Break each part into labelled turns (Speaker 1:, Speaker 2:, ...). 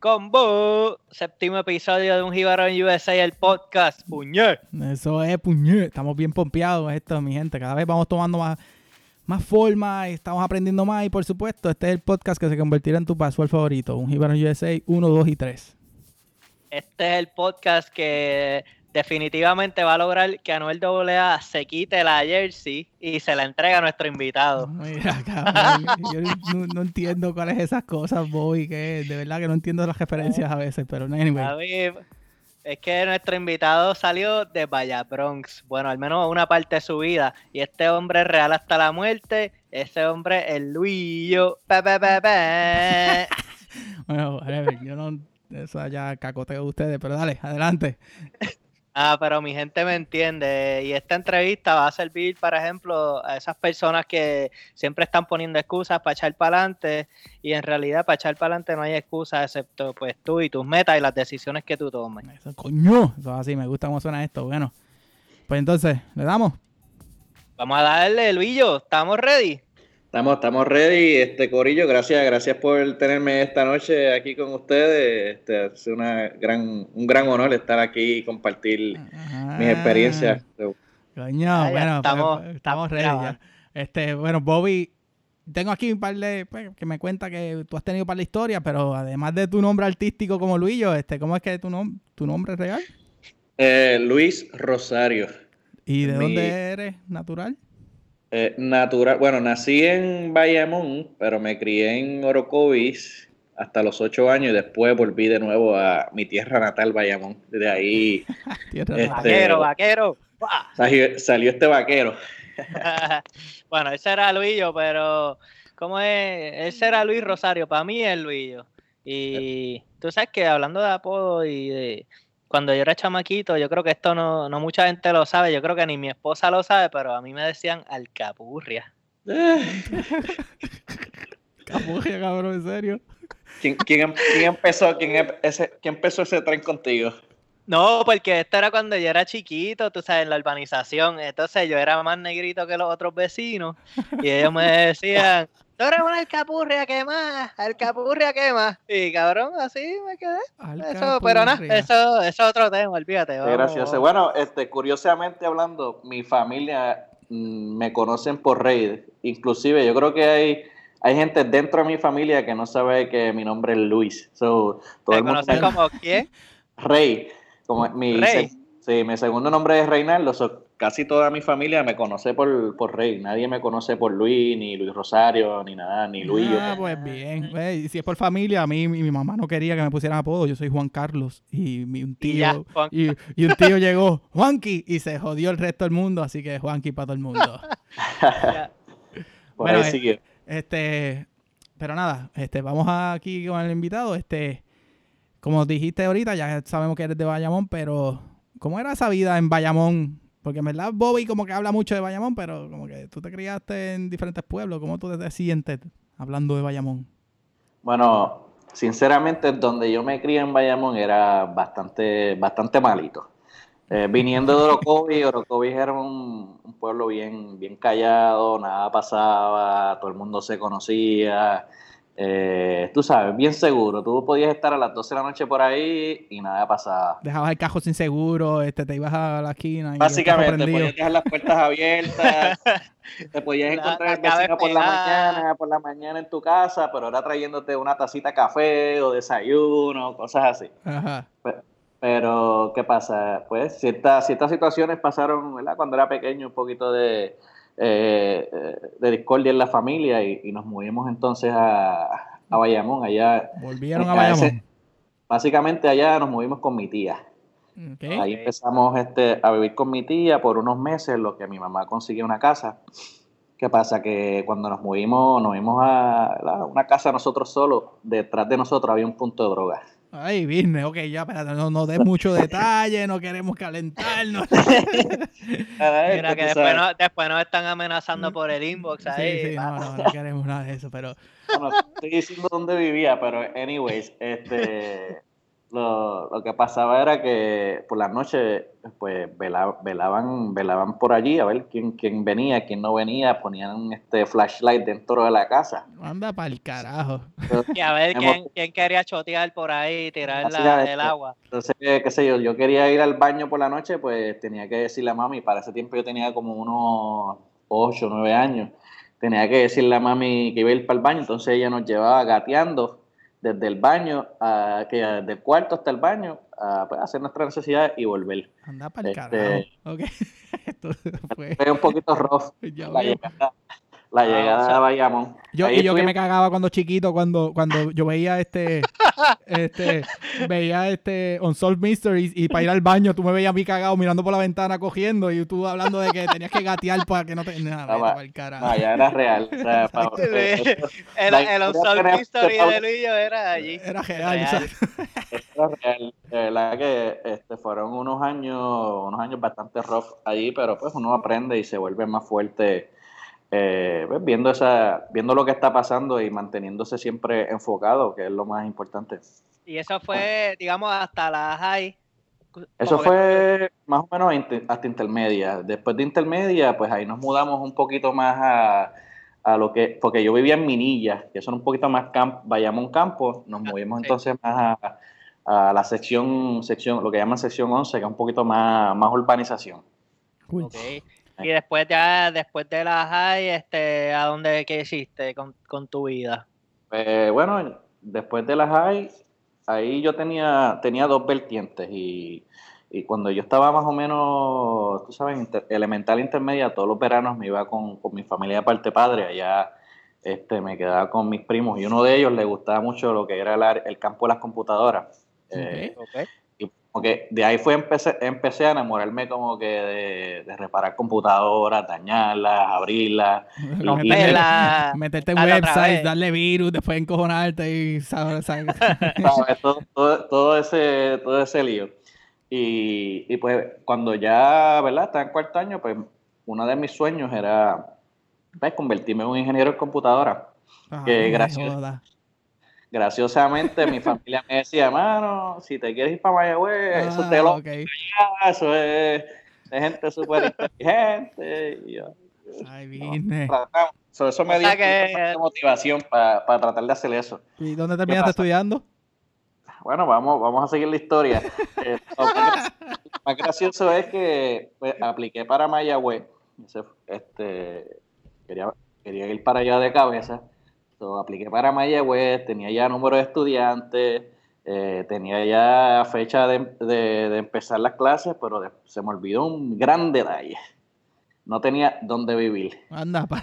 Speaker 1: Combo, séptimo episodio de un Jibarón USA, el podcast, puñet.
Speaker 2: Eso es, puñet. Estamos bien pompeados esto, mi gente. Cada vez vamos tomando más, más forma, y estamos aprendiendo más y por supuesto, este es el podcast que se convertirá en tu password favorito, un Jibarón USA 1, 2 y 3.
Speaker 1: Este es el podcast que definitivamente va a lograr que Anuel AA se quite la jersey y se la entregue a nuestro invitado.
Speaker 2: Mira, cabrón, yo no, no entiendo cuáles esas cosas, Bobby, que de verdad que no entiendo las referencias a veces, pero anyway.
Speaker 1: David, es que nuestro invitado salió de Vaya Bronx, bueno, al menos una parte de su vida, y este hombre es real hasta la muerte, ese hombre es Luillo.
Speaker 2: Bueno, whatever, yo no, eso ya cacoteo de ustedes, pero dale, adelante.
Speaker 1: Ah, pero mi gente me entiende. Y esta entrevista va a servir, por ejemplo, a esas personas que siempre están poniendo excusas para echar para adelante. Y en realidad, para echar para adelante no hay excusas excepto pues tú y tus metas y las decisiones que tú tomes.
Speaker 2: Eso, coño, eso es así, me gusta cómo suena esto. Bueno, pues entonces, ¿le damos?
Speaker 1: Vamos a darle, Luillo. ¿Estamos ready?
Speaker 3: Estamos, estamos ready, este Corillo, gracias, gracias por tenerme esta noche aquí con ustedes. Este, es una gran, un gran honor estar aquí y compartir mis experiencias.
Speaker 2: Coño,
Speaker 1: Ah,
Speaker 2: bueno,
Speaker 1: estamos-
Speaker 2: pues, estamos ready ya. Este, bueno, Bobby, tengo aquí un par de, pues, que me cuenta que tú has tenido un par de historias, pero además de tu nombre artístico como Luillo, este, ¿cómo es que tu, nom tu nombre es real?
Speaker 3: Eh, Luis Rosario,
Speaker 2: ¿Y de
Speaker 3: Mi-
Speaker 2: dónde eres natural?
Speaker 3: Eh, natural, bueno, nací en Bayamón, pero me crié en Orocovis hasta los ocho años y después volví de nuevo a mi tierra natal, Bayamón. De ahí Este-.
Speaker 1: Vaquero, vaquero.
Speaker 3: Salió, salió este vaquero.
Speaker 1: bueno, ese era Luillo, pero ¿cómo es? Ese era Luis Rosario, para mí es Luillo. Y tú sabes que hablando de apodo y de cuando yo era chamaquito, yo creo que esto no, no mucha gente lo sabe, yo creo que ni mi esposa lo sabe, pero a mí me decían Alcapurria.
Speaker 2: Capurria, cabrón, en serio.
Speaker 3: ¿Quién, quién em- quién empezó, quién, em- ese, quién empezó ese tren contigo?
Speaker 1: No, porque esto era cuando yo era chiquito, tú sabes, en la urbanización. Entonces yo era más negrito que los otros vecinos. Y ellos me decían, tú eres una alcapurria, ¿qué más? Alcapurria, ¿qué más? Y cabrón, así me quedé. Eso, pero nada,
Speaker 2: Alcapurria.
Speaker 1: eso, eso es otro tema, olvídate. Vamos, vamos.
Speaker 3: Bueno, este, curiosamente hablando, mi familia mm, me conocen por Rey. Inclusive yo creo que hay, hay gente dentro de mi familia que no sabe que mi nombre es Luis. So, todo
Speaker 1: ¿Te
Speaker 3: el mundo
Speaker 1: conoces
Speaker 3: me-
Speaker 1: como quién?
Speaker 3: Rey. Como mi,
Speaker 1: Rey.
Speaker 3: se- sí, mi segundo nombre es Reinaldo. so, casi toda mi familia me conoce por, por Rey. Nadie me conoce por Luis, ni Luis Rosario, ni nada, ni Luis.
Speaker 2: Ah, pues bien. Ve, y si es por familia, a mí mi, mi mamá no quería que me pusieran apodo. Yo soy Juan Carlos y mi, un
Speaker 1: Y ya,
Speaker 2: tío
Speaker 1: Juan-
Speaker 2: y, y un tío llegó, Juanqui, y se jodió el resto del mundo, así que Juanqui para todo el mundo. Bueno, eh,
Speaker 3: sigue.
Speaker 2: Este, pero nada, este, vamos aquí con el invitado. Este, como dijiste ahorita, ya sabemos que eres de Bayamón, pero ¿cómo era esa vida en Bayamón? Porque en verdad Bobby como que habla mucho de Bayamón, pero como que tú te criaste en diferentes pueblos. ¿Cómo tú te sientes hablando de Bayamón?
Speaker 3: Bueno, sinceramente, donde yo me crié en Bayamón era bastante, bastante malito. Eh, viniendo de Orocovis, Orocovis era un, un pueblo bien, bien callado, nada pasaba, todo el mundo se conocía, eh, tú sabes, bien seguro. Tú podías estar a las 12 de la noche por ahí y nada pasaba.
Speaker 2: Dejabas el cajo sin seguro, este, te ibas a la esquina y
Speaker 3: Básicamente,
Speaker 2: prendido.
Speaker 3: podías dejar las puertas abiertas, te podías encontrar
Speaker 1: la
Speaker 3: el vecino por la mañana, por la mañana en tu casa, pero ahora trayéndote una tacita de café o desayuno, cosas así.
Speaker 2: Ajá.
Speaker 3: Pe- Pero, ¿qué pasa? Pues ciertas, ciertas situaciones pasaron, ¿verdad? Cuando era pequeño, un poquito de, eh, de discordia en la familia y, y nos movimos entonces a, a Bayamón. Allá,
Speaker 2: Volvieron a
Speaker 3: a ese-
Speaker 2: Bayamón.
Speaker 3: básicamente allá nos movimos con mi tía. Ahí empezamos este, a vivir con mi tía por unos meses, lo que mi mamá consiguió una casa. ¿Qué pasa? Que cuando nos movimos, nos fuimos a una casa nosotros solos, detrás de nosotros había un punto de drogas.
Speaker 2: Ay, business, ok, ya, espérate, no, no des mucho detalle, no queremos calentarnos.
Speaker 1: Mira que después, no, después nos están amenazando por el inbox
Speaker 2: Sí,
Speaker 1: ahí.
Speaker 2: sí, no, no, no queremos nada de eso, pero
Speaker 3: Bueno, estoy diciendo dónde vivía, pero anyways, este lo, lo, que pasaba era que por las noches pues velaban, velaban por allí a ver quién, quién venía, quién no venía, ponían este flashlight dentro de la casa.
Speaker 2: Anda para el carajo.
Speaker 1: y a ver quién, quién, quería chotear por ahí, tirar la, el agua.
Speaker 3: Entonces, qué sé yo, yo quería ir al baño por la noche, pues tenía que decirle a mami, para ese tiempo yo tenía como unos 8 o 9 años, tenía que decirle a mami que iba a ir para el baño, entonces ella nos llevaba gateando desde el baño, a, que del cuarto hasta el baño, a pues, hacer nuestra necesidad y volver.
Speaker 2: Anda para el este, carajo.
Speaker 3: Esto fue... un poquito rough la llegada, la ah, llegada a Bayamón.
Speaker 2: Yo, y yo que me cagaba cuando chiquito, cuando, cuando yo veía este, este, veía este Unsolved Mysteries y para ir al baño tú me veías a mí cagado mirando por la ventana cogiendo y tú hablando de que tenías que gatear para que no te... Nada,
Speaker 3: para el carajo. ya era real. O sea, para,
Speaker 1: el, el Unsolved Mystery de Luillo era allí.
Speaker 2: Era real. Era
Speaker 3: real. De verdad que este, fueron unos años, unos años bastante rough allí, pero pues uno aprende y se vuelve más fuerte eh, pues, viendo, esa, viendo lo que está pasando y manteniéndose siempre enfocado, que es lo más importante.
Speaker 1: Y eso fue, digamos, hasta la high.
Speaker 3: Eso fue más o menos hasta intermedia. Después de intermedia, pues ahí nos mudamos un poquito más a, a lo que, porque yo vivía en Minilla, que son un poquito más camp, vayamos un campo, nos ah, movimos entonces más a, a, la sección, sección, lo que llaman sección 11, que es un poquito más, más urbanización.
Speaker 1: Okay. Y después ya, después de la high, este, ¿a dónde qué hiciste con, tu vida?
Speaker 3: Eh, bueno, después de la high, ahí yo tenía, tenía dos vertientes y, cuando yo estaba más o menos, tú sabes, elemental intermedia, todos los veranos me iba con, mi familia de parte padre, allá este, me quedaba con mis primos y uno de ellos le gustaba mucho lo que era el, el campo de las computadoras. Eh, que de ahí fue empecé, empecé a enamorarme como que de, reparar computadoras, dañarlas, abrirlas.
Speaker 2: Meterte en websites, darle virus, después encojonarte y sabes,
Speaker 3: todo, todo, ese, todo ese lío. Y, y, pues cuando ya, ¿verdad? Estaba en cuarto año, pues uno de mis sueños era pues, convertirme en un ingeniero en computadora. que gracias, graciosamente mi familia me decía, mano, si te quieres ir para Mayagüez, eso te lo okay. eso es de gente súper inteligente. Y yo,
Speaker 2: Ay, vine.
Speaker 3: eso me dio que... motivación para tratar de hacer eso.
Speaker 2: ¿Y dónde terminaste estudiando?
Speaker 3: Bueno, vamos, vamos a seguir la historia. eh, lo más gracioso es que pues, apliqué para Mayagüez. Este, quería, quería ir para allá de cabeza apliqué para Mayagüez, tenía ya número de estudiantes, eh, tenía ya fecha de, empezar las clases, pero se me olvidó un gran detalle. No tenía dónde vivir.
Speaker 2: Anda, para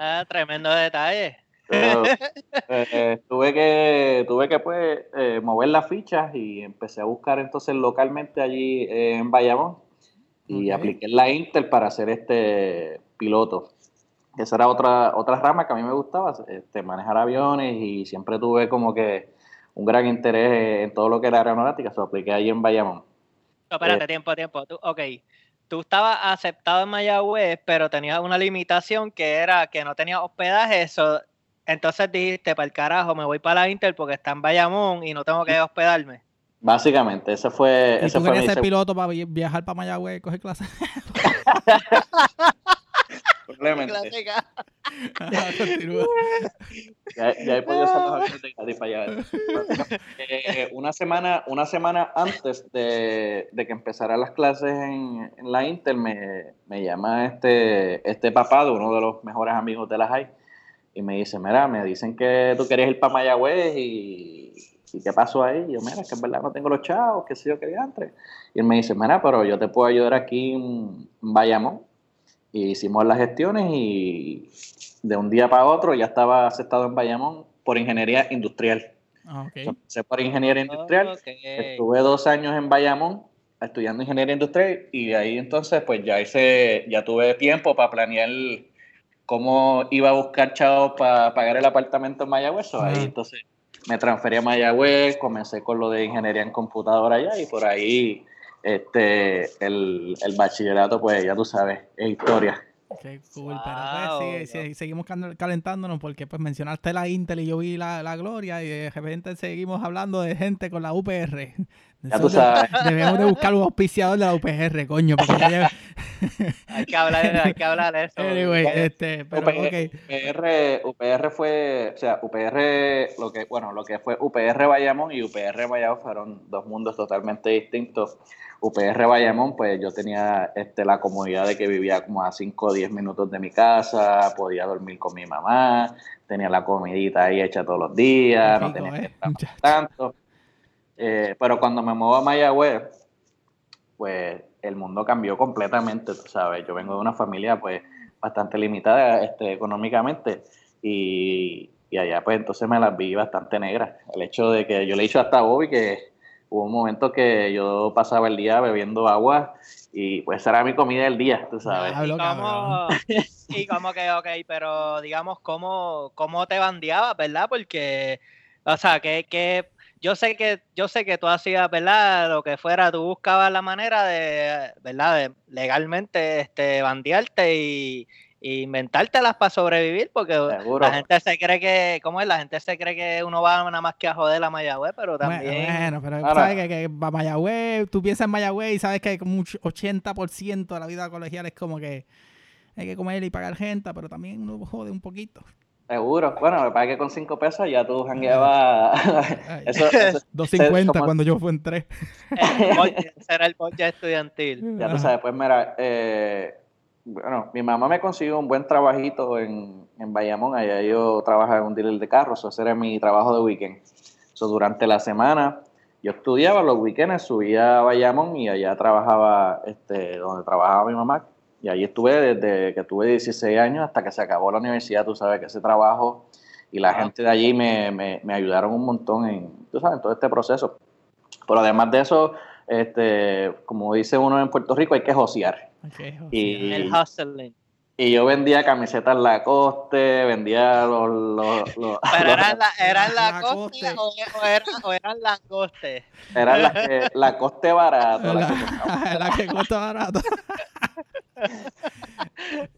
Speaker 1: ah, tremendo detalle.
Speaker 3: Eh, tuve que, tuve que pues, eh, mover las fichas y empecé a buscar entonces localmente allí en Bayamón y apliqué en la Intel para hacer este piloto esa era otra, otra rama que a mí me gustaba, este, manejar aviones y siempre tuve como que un gran interés en todo lo que era aeronáutica, se apliqué ahí en Bayamón.
Speaker 1: No, espérate, eh, tiempo, tiempo. Tú, ok, tú estabas aceptado en Mayagüez, pero tenías una limitación que era que no tenías hospedaje, eso, entonces dijiste, para el carajo, me voy para la Inter porque está en Bayamón y no tengo que hospedarme.
Speaker 3: Básicamente, ese fue...
Speaker 2: ¿Y
Speaker 3: ese
Speaker 2: tú
Speaker 3: fue
Speaker 2: ser piloto para viajar para Mayagüez y coger clases?
Speaker 3: Probablemente. ya, ya he podido hacer los para allá. Eh, una, semana, una semana antes de, de, que empezaran las clases en, en la Inter, me, me, llama este, este papá de uno de los mejores amigos de la high y me dice, mira, me dicen que tú querías ir para Mayagüez y, y qué pasó ahí. Y yo, mira, que en verdad no tengo los chavos, que sé yo quería antes. Y él me dice, mira, pero yo te puedo ayudar aquí en Bayamón y hicimos las gestiones y de un día para otro ya estaba aceptado en Bayamón por ingeniería industrial.
Speaker 2: Ah, okay.
Speaker 3: por ingeniería industrial. Estuve dos años en Bayamón estudiando ingeniería industrial y ahí entonces pues ya hice, ya tuve tiempo para planear cómo iba a buscar chavos para pagar el apartamento en Mayagüez. Ahí entonces me transferí a Mayagüez, comencé con lo de ingeniería en computadora allá y por ahí este, el, el, bachillerato, pues ya tú sabes, es historia.
Speaker 2: Qué cool, pero pues, sí, seguimos calentándonos porque pues mencionaste la Intel y yo vi la, la Gloria y de repente seguimos hablando de gente con la UPR.
Speaker 3: Ya tú sabes.
Speaker 2: Debemos de buscar un auspiciador de la UPR, coño.
Speaker 1: hay que hablar, hay que hablar de eso.
Speaker 2: Anyway, este, pero
Speaker 3: UPR, UPR, fue, o sea, UPR, lo que, bueno, lo que fue UPR Bayamón y UPR Bayamón fueron dos mundos totalmente distintos. UPR Bayamón, pues yo tenía este, la comodidad de que vivía como a 5 o 10 minutos de mi casa, podía dormir con mi mamá, tenía la comidita ahí hecha todos los días, no tenía que eh, estar tanto. Eh, pero cuando me muevo a Mayagüez, pues el mundo cambió completamente, tú sabes. Yo vengo de una familia pues bastante limitada este, económicamente y, y allá pues entonces me las vi bastante negras. El hecho de que yo le he dicho hasta a Bobby que hubo un momento que yo pasaba el día bebiendo agua y pues era mi comida del día, tú sabes.
Speaker 1: Y como, y como que, ok, pero digamos, ¿cómo, cómo te bandeabas, verdad? Porque, o sea, que, que yo sé que yo sé que tú hacías, ¿verdad? Lo que fuera, tú buscabas la manera de, ¿verdad? De legalmente este, bandearte y, inventártelas para sobrevivir, porque la gente se cree que, ¿cómo es? La gente se cree que uno va nada más que a joder a Mayagüez, pero también...
Speaker 2: Bueno, pero sabes que, que a Mayagüez, tú piensas en Mayagüez y sabes que como un 80% de la vida colegial es como que hay que comer y pagar gente, pero también uno jode un poquito.
Speaker 3: Seguro. Bueno, me parece que con 5 pesos ya tú jangueabas.
Speaker 2: eso, 2.50 cuando yo fui en 3.
Speaker 1: Será el ya estudiantil.
Speaker 3: Ya tú sabes, pues mira, eh, bueno, mi mamá me consiguió un buen trabajito en, en Bayamón. Allá yo trabajaba en un dealer de carros. Ese era mi trabajo de weekend. So, durante la semana yo estudiaba, los weekends subía a Bayamón y allá trabajaba, este, donde trabajaba mi mamá, y ahí estuve desde que tuve 16 años hasta que se acabó la universidad. Tú sabes que ese trabajo y la gente de allí me, me, ayudaron un montón en, tú sabes, en todo este proceso. Pero además de eso, este, como dice uno en Puerto Rico, hay que josear.
Speaker 1: Y, el hustling.
Speaker 3: Y yo vendía camisetas Lacoste, vendía los... los, los
Speaker 1: ¿Pero eran, la, eran Lacoste la o, o, eran, o eran Langoste?
Speaker 3: Eran la, eh, Lacoste barato.
Speaker 2: La, la, la que cuesta barato.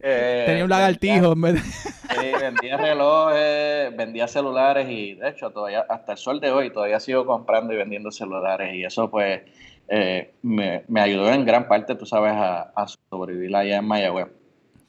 Speaker 2: Eh, Tenía un lagartijo en
Speaker 3: Sí, vendía relojes, vendía celulares y de hecho todavía hasta el sol de hoy todavía sigo comprando y vendiendo celulares y eso pues eh, me, ayudó en gran parte, tú sabes, a, sobrevivir allá en Mayagüez.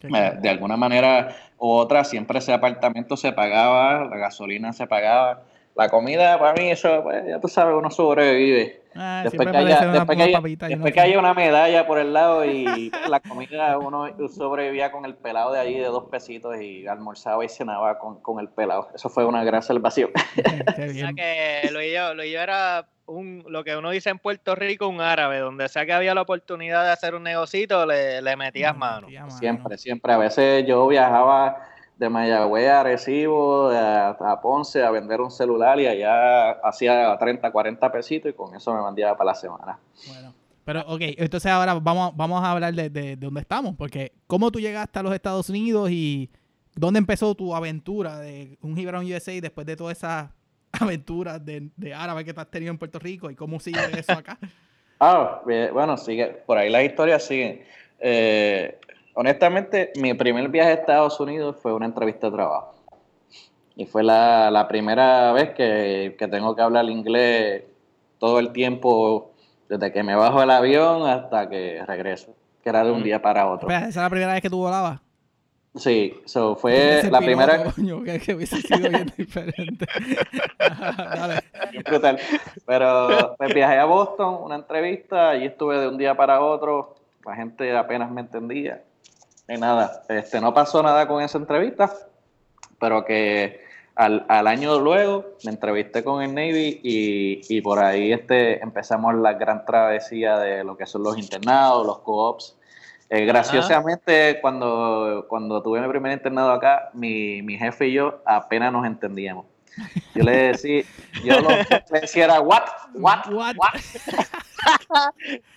Speaker 3: de alguna manera u otra siempre ese apartamento se pagaba, la gasolina se pagaba la comida para mí, eso, pues, ya tú sabes, uno sobrevive. Ah, después que, haya, después, que, haya, una medalla por el lado y la comida, uno sobrevivía con el pelado de allí de dos pesitos y almorzaba y cenaba con, con el pelado. Eso fue una gran salvación.
Speaker 1: o sea que Luis yo era un, lo que uno dice en Puerto Rico, un árabe, donde sea que había la oportunidad de hacer un negocito, le, le metías mano.
Speaker 3: Siempre, siempre. A veces yo viajaba de Mayagüez a Recibo, a, Ponce a vender un celular y allá hacía 30, 40 pesitos y con eso me mandaba para la semana.
Speaker 2: Bueno. Pero, ok, entonces ahora vamos, vamos a hablar de, de, dónde estamos, porque ¿cómo tú llegaste a los Estados Unidos y dónde empezó tu aventura de un Gibran USA después de todas esas aventuras de, de árabe que tú has tenido en Puerto Rico y cómo sigue eso acá?
Speaker 3: ah, bueno, sigue, por ahí la historia sigue. Eh, honestamente, mi primer viaje a Estados Unidos fue una entrevista de trabajo. Y fue la, primera vez que, tengo que hablar inglés todo el tiempo, desde que me bajo del avión hasta que regreso, que era de un mm. día para otro.
Speaker 2: ¿Esa es la primera vez que tú volabas?
Speaker 3: Sí, so fue la primera.
Speaker 2: Coño, que, que, hubiese sido bien diferente.
Speaker 3: Dale. Brutal. Pero pues, viajé a Boston, una entrevista, y estuve de un día para otro. La gente apenas me entendía. Y nada, este, no pasó nada con esa entrevista, pero que al, año luego me entrevisté con el Navy y, por ahí este, empezamos la gran travesía de lo que son los internados, los co-ops. Eh, graciosamente, cuando, cuando tuve mi primer internado acá, mi, mi jefe y yo apenas nos entendíamos. Yo le decía, yo le decía era what, what, what. what?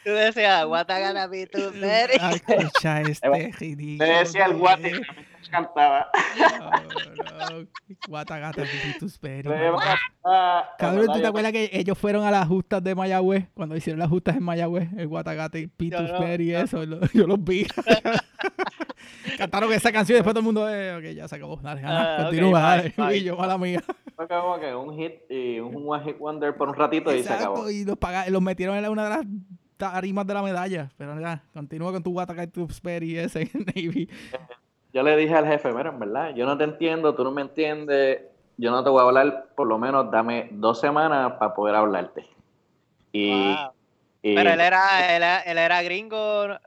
Speaker 1: Tú decías, what I gonna be very.
Speaker 2: Escucha este ridículo.
Speaker 3: Le decía el what y cantaba.
Speaker 2: Very. Cabrón, ¿tú te acuerdas que ellos fueron a las justas de Mayagüez? Cuando hicieron las justas en Mayagüez, el Guatagate, Pitus y eso, yo los vi. Cantaron esa canción y después todo el mundo, eh, ok, ya se acabó. Dale,
Speaker 1: Ah,
Speaker 2: continúa,
Speaker 1: bye,
Speaker 2: dale.
Speaker 1: bye.
Speaker 2: Y yo, mala mía.
Speaker 3: Fue como que un hit y un one hit wonder por un ratito y se acabó.
Speaker 2: Y los, paga- los metieron en una de las tarimas de la medalla. Pero ya, continúa con tu Watakai Tewksbury ese en Navy.
Speaker 3: Yo le dije al jefe, mira, en verdad, yo no te entiendo, tú no me entiendes, yo no te voy a hablar, por lo menos dame dos semanas para poder hablarte. Y,
Speaker 1: Wow.
Speaker 3: y-
Speaker 1: Pero él era, él era, él era gringo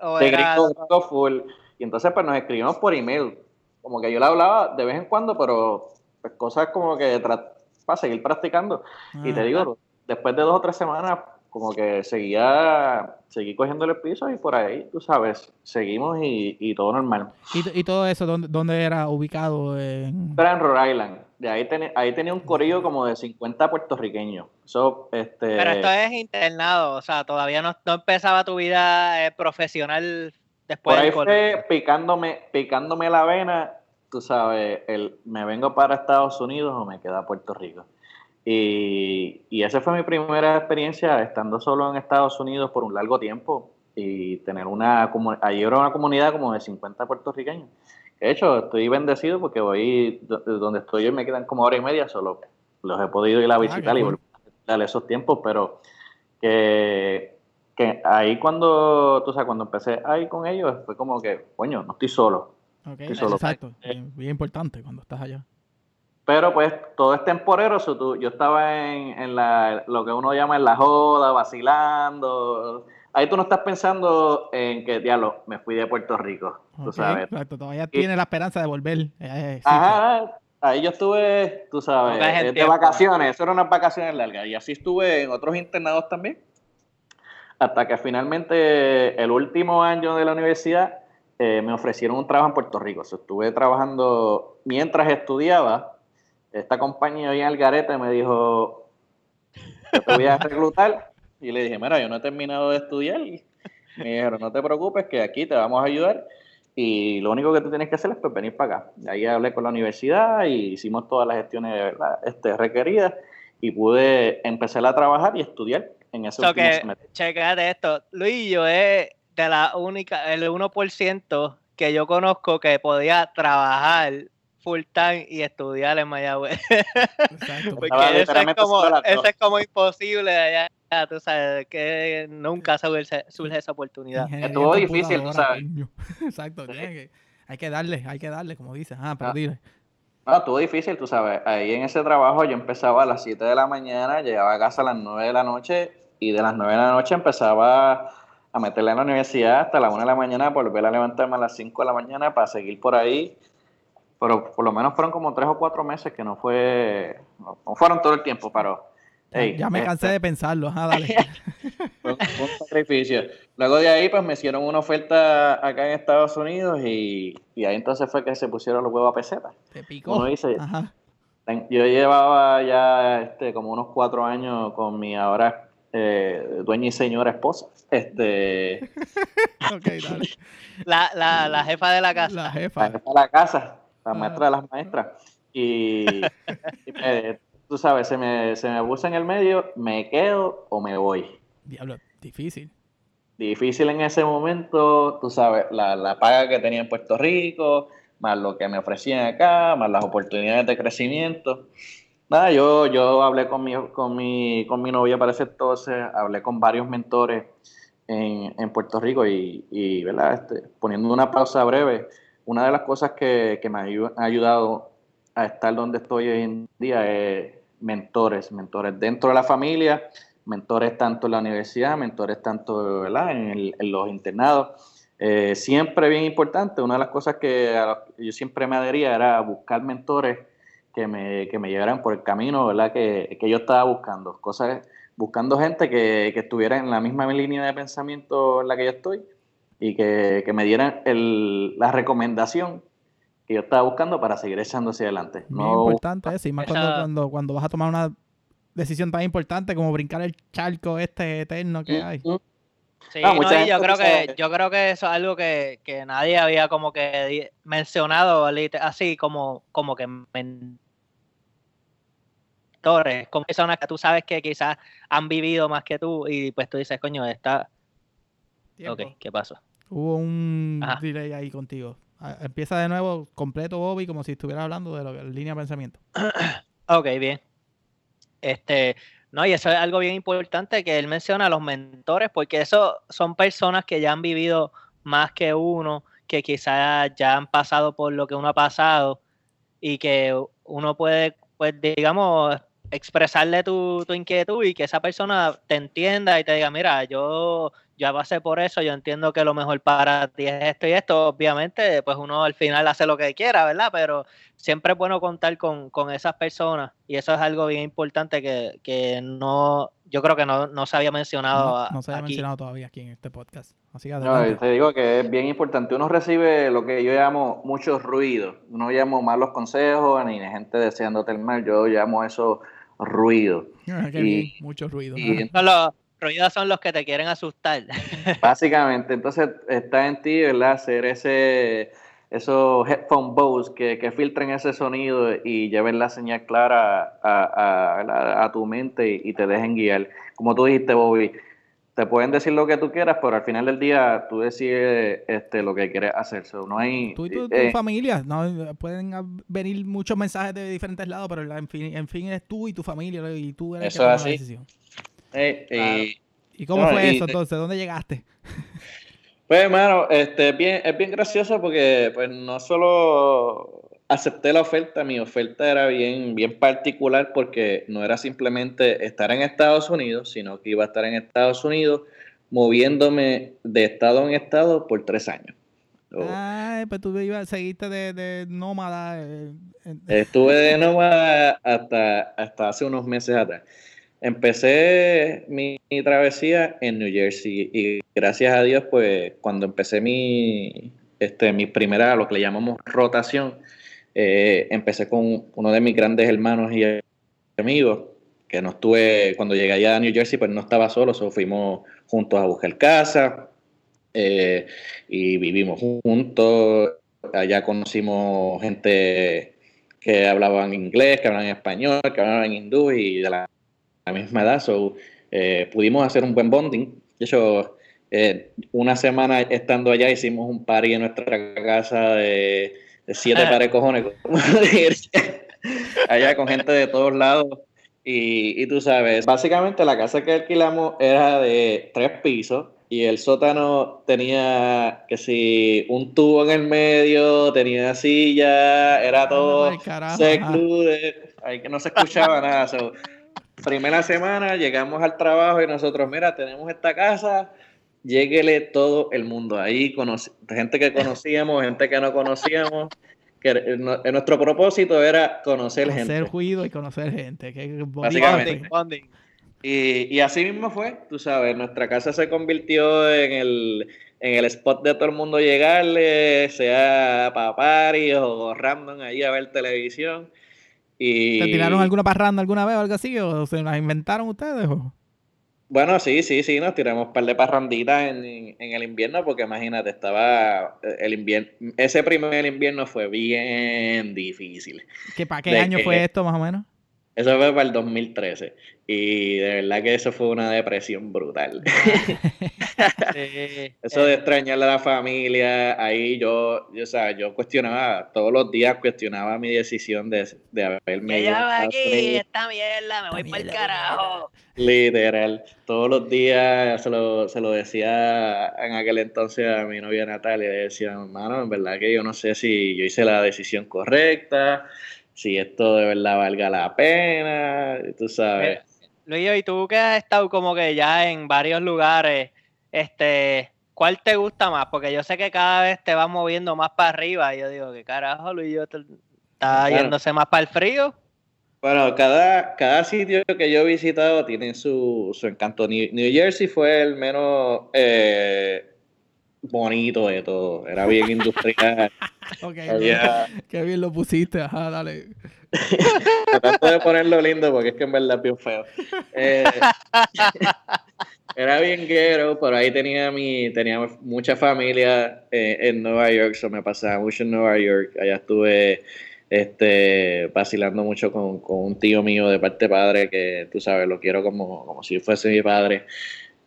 Speaker 1: o
Speaker 3: de
Speaker 1: era.
Speaker 3: gringo, gringo full. Y entonces pues nos escribimos por email. Como que yo le hablaba de vez en cuando, pero pues, cosas como que para seguir practicando. Y te
Speaker 2: Ah,
Speaker 3: digo, después de dos o tres semanas, como que seguía, seguí cogiendo el piso y por ahí, tú sabes, seguimos y, y todo normal.
Speaker 2: ¿Y, y todo eso, ¿dónde, dónde era ubicado? En...
Speaker 3: Era en Rhode Island. De ahí, tenía ahí tenía un corillo como de 50 puertorriqueños. Eso, este,
Speaker 1: Pero esto es internado, o sea, todavía no, no empezaba tu vida eh, profesional después
Speaker 3: por ahí
Speaker 1: del
Speaker 3: fue picándome, picándome la vena, tú sabes, el, me vengo para Estados Unidos o me quedo a Puerto Rico. Y, y esa fue mi primera experiencia estando solo en Estados Unidos por un largo tiempo y tener una comu- allí era una comunidad como de 50 puertorriqueños. De hecho, estoy bendecido porque voy do- donde estoy yo me quedan como hora y media, solo los he podido ir a visitar
Speaker 2: qué
Speaker 3: y volver a esos tiempos, pero que, que ahí cuando, tú sabes, cuando empecé ahí con ellos fue como que, coño, no estoy solo.
Speaker 2: Ok,
Speaker 3: Estoy solo.
Speaker 2: exacto. Bien, bien importante cuando estás allá.
Speaker 3: Pero pues todo es temporero, so, tú- yo estaba en, en la, lo que uno llama en la joda, vacilando. Ahí tú no estás pensando en que, diablo, me fui de Puerto Rico, tú sabes.
Speaker 2: Exacto, todavía tienes la esperanza de volver. Eh, sí,
Speaker 3: Ajá, ahí yo estuve, tú sabes, eh, de
Speaker 1: tiempo.
Speaker 3: vacaciones, eso eran unas vacaciones largas. Y así estuve en otros internados también. Hasta que finalmente el último año de la universidad eh, me ofrecieron un trabajo en Puerto Rico. O sea, estuve trabajando mientras estudiaba. Esta compañía ahí en Algarete me dijo, yo te voy a reclutar. Y le dije, mira, yo no he terminado de estudiar. Y me dijeron, no te preocupes, que aquí te vamos a ayudar. Y lo único que tú tienes que hacer es pues, venir para acá. Ahí hablé con la universidad y hicimos todas las gestiones. Este, requeridas y pude empezar a trabajar y estudiar en ese
Speaker 1: So que,
Speaker 3: semestre.
Speaker 1: checate esto, Luillo es de la única, el 1% que yo conozco que podía trabajar full time y estudiar en Mayagüez.
Speaker 2: exacto.
Speaker 1: Porque eso es, como, eso es imposible allá, tú sabes, que nunca surge, surge esa oportunidad.
Speaker 2: Ingeniería
Speaker 3: Estuvo difícil, tú sabes.
Speaker 2: Exacto, que- hay que darle, hay que darle, como dices. Ah, pero
Speaker 3: Ah.
Speaker 2: dile.
Speaker 3: No, estuvo difícil, tú sabes. Ahí en ese trabajo yo empezaba a las 7 de la mañana, llegaba a casa a las 9 de la noche y de las 9 de la noche empezaba a meterle en la universidad hasta las 1 de la mañana, volver a levantarme a las 5 de la mañana para seguir por ahí. Pero por lo menos fueron como 3 o 4 meses que no fue, no, no fueron todo el tiempo, pero...
Speaker 2: Ya-
Speaker 3: hey,
Speaker 2: ya me cansé
Speaker 3: este,
Speaker 2: de pensarlo. Ajá, dale.
Speaker 3: Fue un, fue un sacrificio. Luego de ahí, pues me hicieron una oferta acá en Estados Unidos y, y ahí entonces fue que se pusieron los huevos a peseta.
Speaker 2: Te picó.
Speaker 3: Uno dice,
Speaker 2: Ajá.
Speaker 3: Yo llevaba ya este, como unos cuatro años con mi ahora eh, dueña y señora esposa. Este,
Speaker 2: dale.
Speaker 1: La, la, la jefa de la casa.
Speaker 2: La
Speaker 3: la
Speaker 2: jefa.
Speaker 3: jefa de la casa, la
Speaker 2: Ah.
Speaker 3: maestra de las maestras. Y, y me- tú sabes, se me, se me puso en el medio, me quedo o me voy.
Speaker 2: Diablo, difícil.
Speaker 3: Difícil en ese momento, tú sabes, la, la paga que tenía en Puerto Rico, más lo que me ofrecían acá, más las oportunidades de crecimiento. Nada, yo, yo hablé con mi, con, mi, con mi novia para ese entonces, hablé con varios mentores en, en Puerto Rico y, y ¿verdad? Este, poniendo una pausa breve, una de las cosas que, que me ha ayu- ha ayudado a estar donde estoy hoy en día es mentores, mentores dentro de la familia, mentores tanto en la universidad, mentores tanto ¿verdad? En, el- en los internados. Eh, siempre bien importante, una de las cosas que yo siempre me adhería era buscar mentores que me, que me llevaran por el camino ¿verdad? Que, que yo estaba buscando, cosas, buscando gente que, que estuviera en la misma línea de pensamiento en la que yo estoy y que, que me dieran el- la recomendación que yo estaba buscando para seguir echando hacia adelante. No-
Speaker 2: importante eso. Y más cuando,
Speaker 1: Esa-
Speaker 2: cuando, cuando vas a tomar una decisión tan importante como brincar el charco este eterno que hay.
Speaker 1: Sí,
Speaker 3: No,
Speaker 1: no,
Speaker 3: mucha
Speaker 1: y yo creo que yo creo que eso es algo que, que nadie había como que mencionado así como como que mentores, como personas que tú sabes que quizás han vivido más que tú y pues tú dices, coño, está
Speaker 2: Tiempo.
Speaker 1: Ok, ¿qué pasó?
Speaker 2: Hubo un
Speaker 1: Ajá.
Speaker 2: delay ahí contigo. empieza de nuevo completo Bobby como si estuviera hablando de la línea de pensamiento.
Speaker 1: Ok, bien. Este, no, y eso es algo bien importante que él menciona a los mentores, porque eso son personas que ya han vivido más que uno, que quizás ya han pasado por lo que uno ha pasado y que uno puede, pues, digamos, expresarle tu, tu inquietud y que esa persona te entienda y te diga, mira, yo ya pasé por eso, yo entiendo que lo mejor para ti es esto y esto, obviamente, pues uno al final hace lo que quiera, ¿verdad? Pero siempre es bueno contar con, esas personas y eso es algo bien importante que, no, yo creo que no, se había mencionado.
Speaker 2: No, se había mencionado todavía aquí en este podcast. Así que
Speaker 3: no, te digo que es bien importante. Uno recibe lo que yo llamo muchos ruidos. No llamo malos consejos ni gente deseándote el mal. Yo llamo eso ruido.
Speaker 2: y, mucho ruido.
Speaker 1: Ruidos son los que te quieren asustar.
Speaker 3: Básicamente, entonces está en ti, ¿verdad? Hacer ese, esos headphone bows que, que filtren ese sonido y lleven la señal clara a, tu mente y, te dejen guiar. Como tú dijiste, Bobby, te pueden decir lo que tú quieras, pero al final del día tú decides este, lo que quieres hacer. no hay,
Speaker 2: tú y tu, eh, familia, no, pueden venir muchos mensajes de diferentes lados, pero en fin, en fin es tú y tu familia y tú eres el que toma la decisión.
Speaker 3: Eh,
Speaker 2: ¿Y cómo fue eso entonces? ¿Dónde llegaste?
Speaker 3: Pues, hermano, este, bien, es bien gracioso porque pues no solo acepté la oferta, mi oferta era bien, bien particular porque no era simplemente estar en Estados Unidos, sino que iba a estar en Estados Unidos moviéndome de estado en estado por tres años.
Speaker 2: Ah, pues tú ibas, seguiste de, de nómada. Eh,
Speaker 3: Estuve de nómada hasta, hasta hace unos meses atrás. Empecé mi, travesía en New Jersey y gracias a Dios, pues cuando empecé mi, este, mi primera, lo que le llamamos rotación, eh, empecé con uno de mis grandes hermanos y amigos, que no estuve, cuando llegué allá a New Jersey, pues no estaba solo, solo fuimos juntos a buscar casa eh, y vivimos juntos. Allá conocimos gente que hablaban inglés, que hablaban español, que hablaban hindú y de la misma edad, so, eh, pudimos hacer un buen bonding. De hecho, eh, una semana estando allá hicimos un party en nuestra casa de, siete pares de cojones, allá con gente de todos lados. Y, y, tú sabes, básicamente la casa que alquilamos era de tres pisos y el sótano tenía que si un tubo en el medio, tenía silla, era todo secluded, ahí que no se escuchaba nada. So, primera semana llegamos al trabajo y nosotros, mira, tenemos esta casa, lléguele todo el mundo ahí, gente que conocíamos, gente que no conocíamos. Que nuestro propósito era conocer, gente.
Speaker 2: Conocer ruido y conocer gente. Que
Speaker 3: Básicamente. Y, y, así mismo fue, tú sabes, nuestra casa se convirtió en el, en el spot de todo el mundo llegarle, sea para party o random ahí a ver televisión. Y...
Speaker 2: ¿Te tiraron alguna parranda alguna vez o algo así? ¿O se las inventaron ustedes?
Speaker 3: Bueno, sí, sí, sí, nos tiramos un par de parranditas en, el invierno, porque imagínate, estaba eh, el invierno, ese primer invierno fue bien difícil.
Speaker 2: ¿Qué, ¿Para qué año fue esto más o menos?
Speaker 3: Eso fue para el 2013. Y de verdad que eso fue una depresión brutal. eso de extrañarle a la familia, ahí yo, yo, o sea, yo cuestionaba, todos los días cuestionaba mi decisión de, de haberme
Speaker 1: ido. aquí, esta mierda, me voy para el carajo.
Speaker 3: Literal, todos los días se lo, se lo decía en aquel entonces a mi novia Natalia, le decía, hermano, en verdad que yo no sé si yo hice la decisión correcta si esto de verdad valga la pena, tú sabes.
Speaker 1: Luis, y tú que has estado como que ya en varios lugares, este, ¿cuál te gusta más? Porque yo sé que cada vez te vas moviendo más para arriba. Y yo digo, ¿qué carajo, Luis? ¿Está yéndose más para el frío?
Speaker 3: Bueno, cada, cada sitio que yo he visitado tiene su, su encanto. New, Jersey fue el menos eh, bonito de todo. Era bien industrial.
Speaker 2: ok, qué bien lo pusiste. Ajá, dale.
Speaker 3: Tratando de ponerlo lindo porque es que en verdad es bien feo. Eh, era bien guero, pero ahí tenía mi, tenía mucha familia eh, en Nueva York, eso me pasaba mucho en Nueva York. Allá estuve este vacilando mucho con, con, un tío mío de parte padre que tú sabes, lo quiero como, como si fuese mi padre.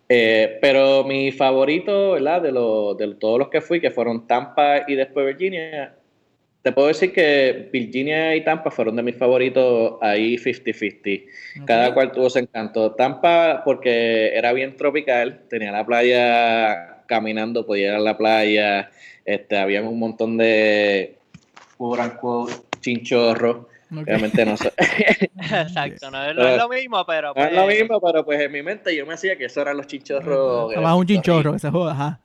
Speaker 3: Eh, pero mi favorito, ¿verdad? De, lo, de todos los que fui, que fueron Tampa y después Virginia, te puedo decir que Virginia y Tampa fueron de mis favoritos ahí 50-50. Cada cual tuvo su encanto. Tampa porque era bien tropical, tenía la playa caminando, podía ir a la playa, este, había un montón de chinchorros. Obviamente no
Speaker 1: Exacto, no, es lo mismo, pero.
Speaker 3: No es lo pues mismo, pero pues en mi mente yo me decía que eso eran los chinchorros.
Speaker 2: Estaba un chinchorro, esa joda, ajá.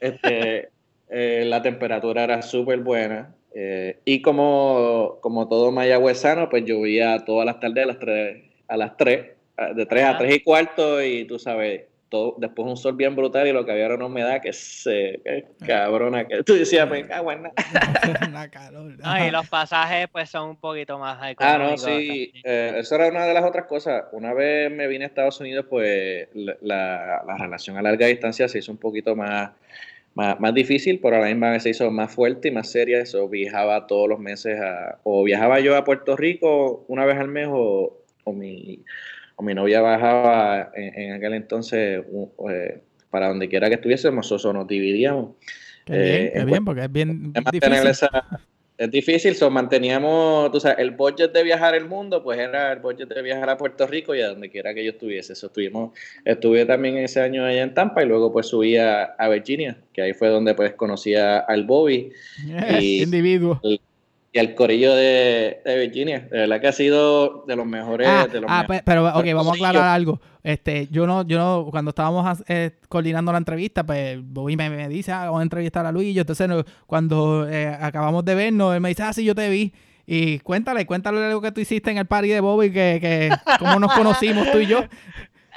Speaker 3: este, eh, la temperatura era súper buena. Eh, y como, como todo mayagüezano, pues llovía todas las tardes a las 3, a las 3 de 3 a 3 y cuarto, y tú sabes, todo, después un sol bien brutal y lo que había era una humedad que se cabrona que tú decías me cago en
Speaker 1: y los pasajes pues son un poquito más
Speaker 3: ah no sí eh, eso era una de las otras cosas. Una vez me vine a Estados Unidos pues la, la relación a larga distancia se hizo un poquito más más, difícil, pero a la misma vez se hizo más fuerte y más seria. Eso viajaba todos los meses a, o viajaba yo a Puerto Rico una vez al mes o, o mi, o mi novia bajaba en, aquel entonces eh, para donde quiera que estuviésemos, o nos dividíamos.
Speaker 2: Qué bien, eh, bien, porque es bien difícil. Esa,
Speaker 3: es difícil, so, manteníamos, tú sabes, el budget de viajar el mundo, pues era el budget de viajar a Puerto Rico y a donde quiera que yo estuviese. Eso estuvimos, estuve también ese año allá en Tampa y luego pues subí a, Virginia, que ahí fue donde pues conocí al Bobby.
Speaker 2: y, individuo
Speaker 3: y al corillo de, Virginia. De verdad que ha sido de los mejores. Ah, de los
Speaker 2: ah pero ok, vamos a aclarar algo. Este, yo no, yo no, cuando estábamos eh, coordinando la entrevista, pues Bobby me, me dice, ah, vamos a entrevistar a Luis. Y yo, entonces, cuando eh, acabamos de vernos, él me dice, ah, sí, yo te vi. Y cuéntale, cuéntale algo que tú hiciste en el party de Bobby, que, que cómo nos conocimos tú y yo.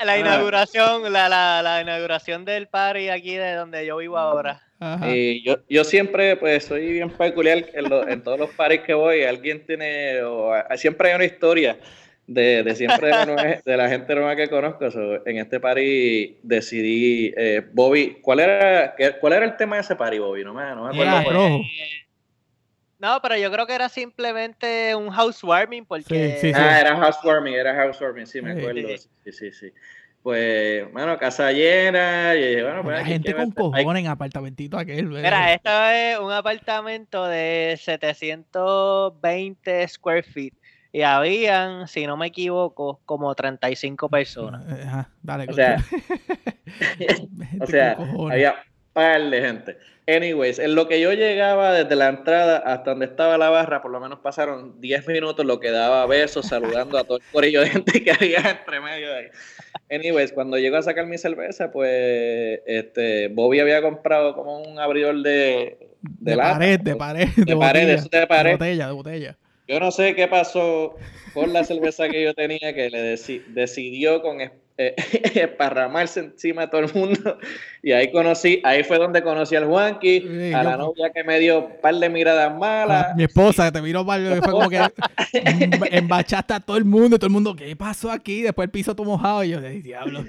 Speaker 1: La ah. inauguración, la, la, la inauguración del party aquí de donde yo vivo ahora.
Speaker 3: Y yo, yo siempre, pues, soy bien peculiar en, todos los paris que voy. Alguien tiene, o, siempre hay una historia de, de siempre de, la gente nueva que conozco. en este party decidí, eh, Bobby, ¿cuál era, ¿cuál era el tema de ese party, Bobby? No me, no me acuerdo.
Speaker 1: No, pero yo creo que era simplemente un housewarming porque...
Speaker 3: Sí, sí, Ah, era housewarming, era housewarming, sí, me acuerdo. Sí, sí, sí pues, bueno, casa llena. Y bueno,
Speaker 2: pues, La gente con cojones en apartamentito aquel.
Speaker 1: Mira, esto es un apartamento de 720 square feet. Y habían, si no me equivoco, como 35 personas.
Speaker 2: Eh, ajá, dale.
Speaker 3: O sea, o sea había par de gente. Anyways, en lo que yo llegaba desde la entrada hasta donde estaba la barra, por lo menos pasaron 10 minutos lo que daba besos, saludando a todo el corillo de gente que había entre medio de ahí. Anyways, cuando llego a sacar mi cerveza, pues este Bobby había comprado como un abridor de,
Speaker 2: de, pared, de pared,
Speaker 3: de, pared, eso de pared.
Speaker 2: De botella, de botella.
Speaker 3: Yo no sé qué pasó con la cerveza que yo tenía que le decidió con eh, esparramarse encima de todo el mundo. Y ahí conocí, ahí fue donde conocí al Juanqui, a la novia que me dio un par de miradas malas.
Speaker 2: mi esposa que te miró mal, fue como que embachaste a todo el mundo, todo el mundo, ¿qué pasó aquí? Después el piso todo mojado y yo, diablo.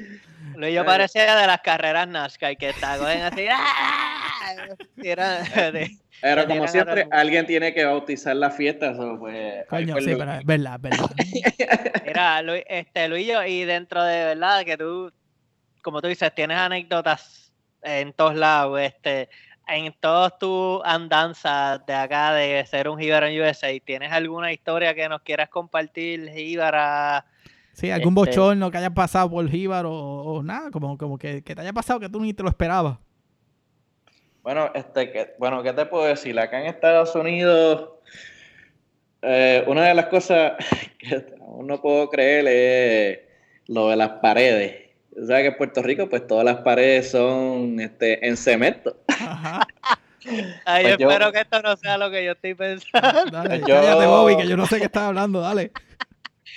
Speaker 1: Yo parecía de las carreras NASCAR que estaban así. ¡ah! Era
Speaker 3: Pero como siempre, alguien tiene que bautizar la fiesta. pues,
Speaker 2: Coño, sí, pero es verdad, verdad.
Speaker 1: Mira, Luis, este, Luis, y dentro de verdad que tú, como tú dices, tienes anécdotas en todos lados, este, en todas tus andanzas de acá de ser un Jíbara en USA, ¿tienes alguna historia que nos quieras compartir, Jíbara?
Speaker 2: Sí, algún este, bochorno que haya pasado por Jíbaro o, nada, como, como que, que, te haya pasado que tú ni te lo esperabas.
Speaker 3: Bueno, este, que, bueno, ¿qué te puedo decir? Acá en Estados Unidos, eh, una de las cosas que aún no puedo creer es lo de las paredes. O sea que en Puerto Rico, pues todas las paredes son este, en cemento. Ajá.
Speaker 1: Ay, pues yo espero que esto no sea lo que yo estoy pensando.
Speaker 2: Dale, pues cállate, Bobby, que yo no sé qué estás hablando, dale.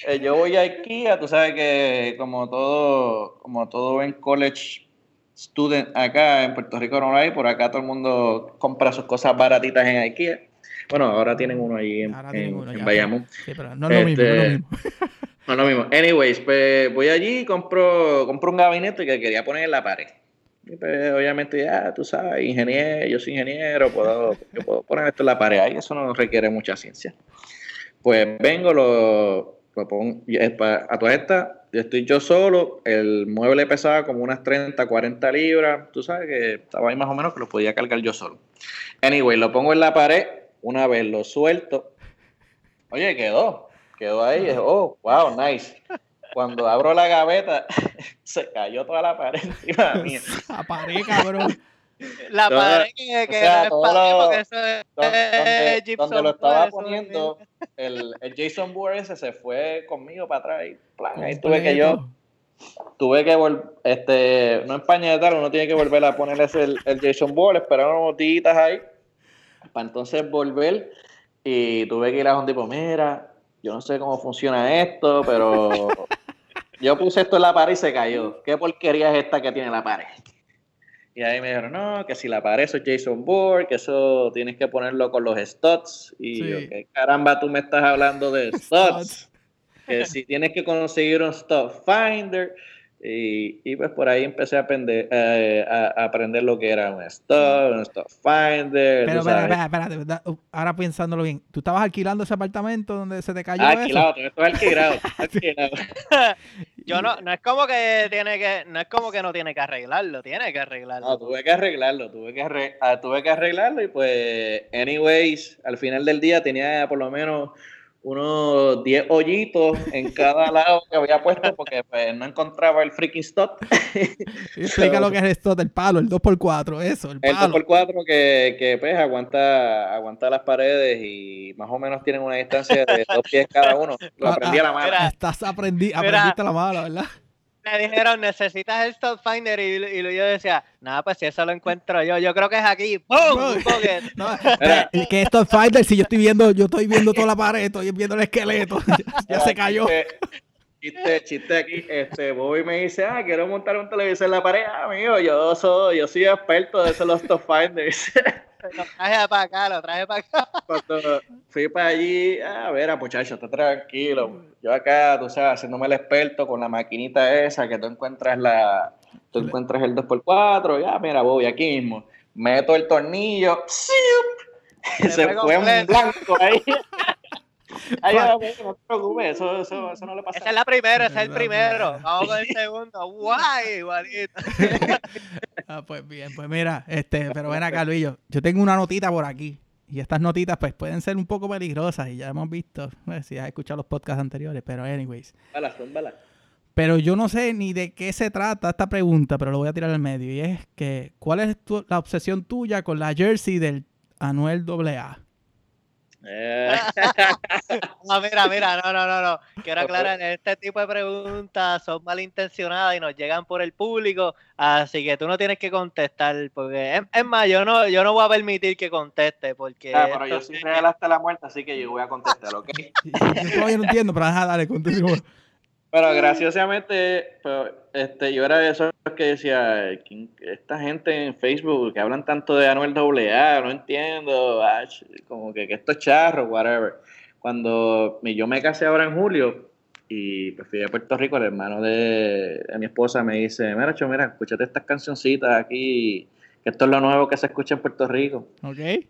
Speaker 3: Eh, yo voy a IKEA, tú sabes que como todo, como todo en college student acá en Puerto Rico no hay, por acá todo el mundo compra sus cosas baratitas en IKEA. Bueno, ahora tienen uno ahí en, en, Bayamón.
Speaker 2: Sí, pero no es lo mismo, no es lo este, mismo.
Speaker 3: no es lo mismo. Anyways, pues voy allí y compro, compro un gabinete que quería poner en la pared. Y pues, obviamente, ya tú sabes, ingeniero, yo soy ingeniero, puedo, puedo poner esto en la pared. Ahí eso no requiere mucha ciencia. Pues vengo, lo, pues pon, a todas estas, yo estoy yo solo, el mueble pesaba como unas 30, 40 libras, tú sabes que estaba ahí más o menos que lo podía cargar yo solo. Anyway, lo pongo en la pared, una vez lo suelto, oye, quedó, quedó ahí, oh, wow, nice. Cuando abro la gaveta, se cayó toda la pared encima mía.
Speaker 2: La pared, cabrón.
Speaker 1: La pared que, que no es pared porque eso es
Speaker 3: donde, donde lo estaba poniendo, el, el, Jason Bourne ese se fue conmigo para atrás y plan, ahí tuve que yo tuve que volver, este, no tal uno tiene que volver a ponerle el, el Jason Bourne, esperar unos días ahí para entonces volver y tuve que ir a un tipo, mira, yo no sé cómo funciona esto, pero yo puse esto en la pared y se cayó. ¿Qué porquería es esta que tiene la pared? Y ahí me dijeron, no, que si la pared eso es Jason Bourne, que eso tienes que ponerlo con los studs. Y yo, ¿qué caramba tú me estás hablando de studs? que si tienes que conseguir un stud finder. Y, y, pues por ahí empecé a aprender, eh, a, aprender lo que era un stop, un stop finder.
Speaker 2: Pero espera, espera, espera, ahora pensándolo bien, ¿tú estabas alquilando ese apartamento donde se te cayó
Speaker 3: alquilado, eso? Estoy alquilado,
Speaker 1: alquilado. Yo no, no es como que tiene que, no es como que no tiene que arreglarlo, tiene que arreglarlo.
Speaker 3: No, tuve que arreglarlo, tuve que, arreglarlo, ah, tuve que arreglarlo y pues, anyways, al final del día tenía por lo menos unos 10 hoyitos en cada lado que había puesto porque pues, no encontraba el freaking stop.
Speaker 2: Explica lo que es el stop del palo, el 2x4, eso, el
Speaker 3: palo. El 2x4 que, que pues, aguanta, aguanta las paredes y más o menos tienen una distancia de dos pies cada uno. Lo ah, aprendí a la mala.
Speaker 2: Estás aprendi aprendiste a la mala, ¿verdad?
Speaker 1: Me dijeron, necesitas el Stop Finder. Y, y, yo decía, nada, pues si eso lo encuentro yo, yo creo que es aquí. ¡Pum! No,
Speaker 2: que Stop Finder, si yo estoy viendo, yo estoy viendo toda la pared, estoy viendo el esqueleto, ya, se cayó.
Speaker 3: Chiste, chiste aquí, este, Bobby me dice, ah, quiero montar un televisor en la pared, ah, amigo, yo soy, yo soy experto de esos los Stop Finders.
Speaker 1: Lo traje para acá, lo traje para acá.
Speaker 3: Cuando fui para allí, a ver, muchacho, está tranquilo. Yo acá, tú sabes, haciéndome el experto con la maquinita esa que tú encuentras la, tú encuentras el 2x4, ya, mira, voy aquí mismo. Meto el tornillo, se, se fue un blanco ahí. Ay, no, no te preocupes, eso, eso, eso, no le pasa.
Speaker 1: Esa es la primera, ese es el primero. Vamos con el segundo. Guay, igualito.
Speaker 2: ah, pues bien, pues mira, este, pero ven acá, Luillo. Yo tengo una notita por aquí. Y estas notitas, pues, pueden ser un poco peligrosas. Y ya hemos visto, pues, si has escuchado los podcasts anteriores. Pero, anyways.
Speaker 3: Balas, son balas.
Speaker 2: Pero yo no sé ni de qué se trata esta pregunta, pero lo voy a tirar al medio. Y es que, ¿cuál es la obsesión tuya con la jersey del Anuel AA?
Speaker 1: Eh. no, mira, mira, no, no, no, no. Quiero aclarar, este tipo de preguntas son malintencionadas y nos llegan por el público, así que tú no tienes que contestar, porque es, más, yo no, yo no voy a permitir que conteste, porque...
Speaker 3: Ah, pero yo soy real hasta la muerte, así que yo voy a contestar, ¿ok?
Speaker 2: yo todavía no entiendo, pero déjame dale, contesta.
Speaker 3: Pero graciosamente, pues, este, yo era de esos que decía, esta gente en Facebook que hablan tanto de Anuel AA, no entiendo, como que, que esto es charro, whatever. Cuando yo me casé ahora en julio y pues fui a Puerto Rico, el hermano de, mi esposa me dice, mira, cho, mira, escúchate estas cancioncitas aquí, que esto es lo nuevo que se escucha en Puerto Rico.
Speaker 2: Ok.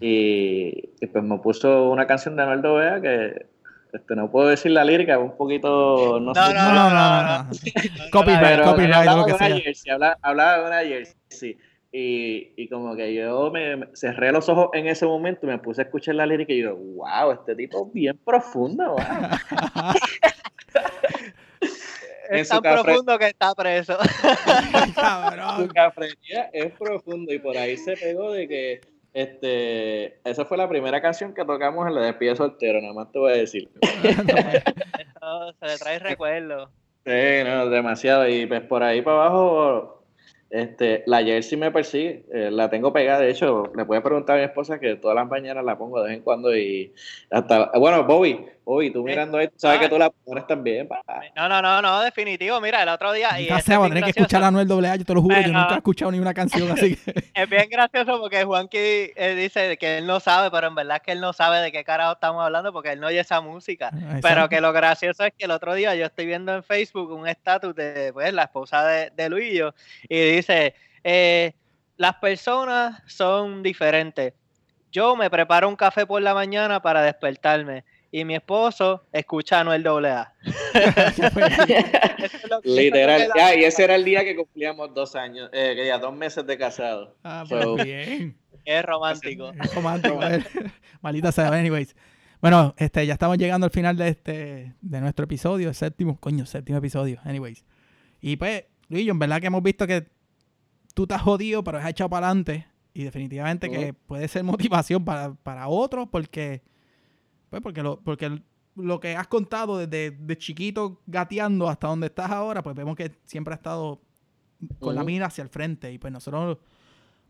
Speaker 3: Y, pues me puso una canción de Anuel AA que este, no puedo decir la lírica, un poquito.
Speaker 1: No, no, no, no, no, no,
Speaker 2: Copyright, copyright, lo que sea.
Speaker 3: Jersey, hablaba, de una jersey. Y, y como que yo me, cerré los ojos en ese momento y me puse a escuchar la lírica y yo, wow, este tipo es bien profundo, wow.
Speaker 1: es tan profundo que está preso.
Speaker 3: Su cafrería es profundo y por ahí se pegó de que este, esa fue la primera canción que tocamos en la despedida soltero, nada más te voy a decir.
Speaker 1: Eso se le trae recuerdo.
Speaker 3: Sí, no, demasiado. Y pues por ahí para abajo este, la jersey me persigue, eh, la tengo pegada. De hecho, le puedo preguntar a mi esposa que todas las mañanas la pongo de vez en cuando y hasta. Bueno, Bobby, Bobby, tú mirando esto, sabes que tú la pones también.
Speaker 1: No, no, no, no, definitivo. Mira, el otro día.
Speaker 2: Y este va a tener que escuchar a Noel AA, yo te lo juro, yo nunca he escuchado ni una canción así.
Speaker 1: es bien gracioso porque Juanqui eh, dice que él no sabe, pero en verdad es que él no sabe de qué carajo estamos hablando porque él no oye esa música. Ah, pero que lo gracioso es que el otro día yo estoy viendo en Facebook un estatus de pues, la esposa de, de Luillo y dice eh, las personas son diferentes. Yo me preparo un café por la mañana para despertarme y mi esposo escucha a Noel AA.
Speaker 3: Literal, ya, y ese era el día que cumplíamos dos años, eh, que ya dos meses de casado.
Speaker 2: Ah, pues bien.
Speaker 1: Es romántico.
Speaker 2: Es romántico. eh. Malita sea, anyways. Bueno, este, ya estamos llegando al final de este, de nuestro episodio, el séptimo, coño, séptimo episodio, anyways. Y pues, Luis, en verdad que hemos visto que tú te has jodido, pero has echado para adelante. Y definitivamente que puede ser motivación para, para otros, porque, pues porque lo, porque lo que has contado desde de chiquito gateando hasta donde estás ahora, pues vemos que siempre has estado con la mira hacia el frente. Y pues nosotros,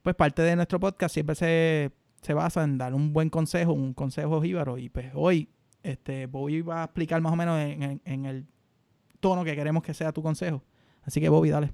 Speaker 2: pues parte de nuestro podcast siempre se, se basa en dar un buen consejo, un consejo jíbaro. Y pues hoy, este, Bobby va a explicar más o menos en, en- en el tono que queremos que sea tu consejo. Así que Bobby, dale.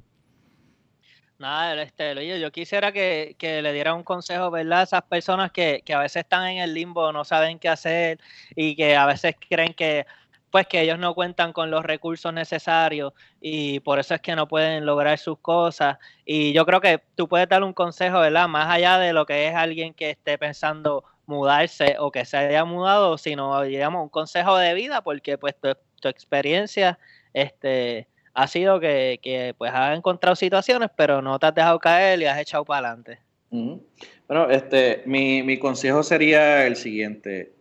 Speaker 1: Nada, este, Luis, yo quisiera que, que le diera un consejo, ¿verdad? A esas personas que, que a veces están en el limbo, no saben qué hacer y que a veces creen que pues que ellos no cuentan con los recursos necesarios y por eso es que no pueden lograr sus cosas. Y yo creo que tú puedes dar un consejo, ¿verdad? Más allá de lo que es alguien que esté pensando mudarse o que se haya mudado, sino digamos un consejo de vida, porque pues tu, tu experiencia, este ha sido que, que, pues has encontrado situaciones, pero no te has dejado caer y has echado para adelante.
Speaker 3: Bueno, este, mi, mi consejo sería el siguiente.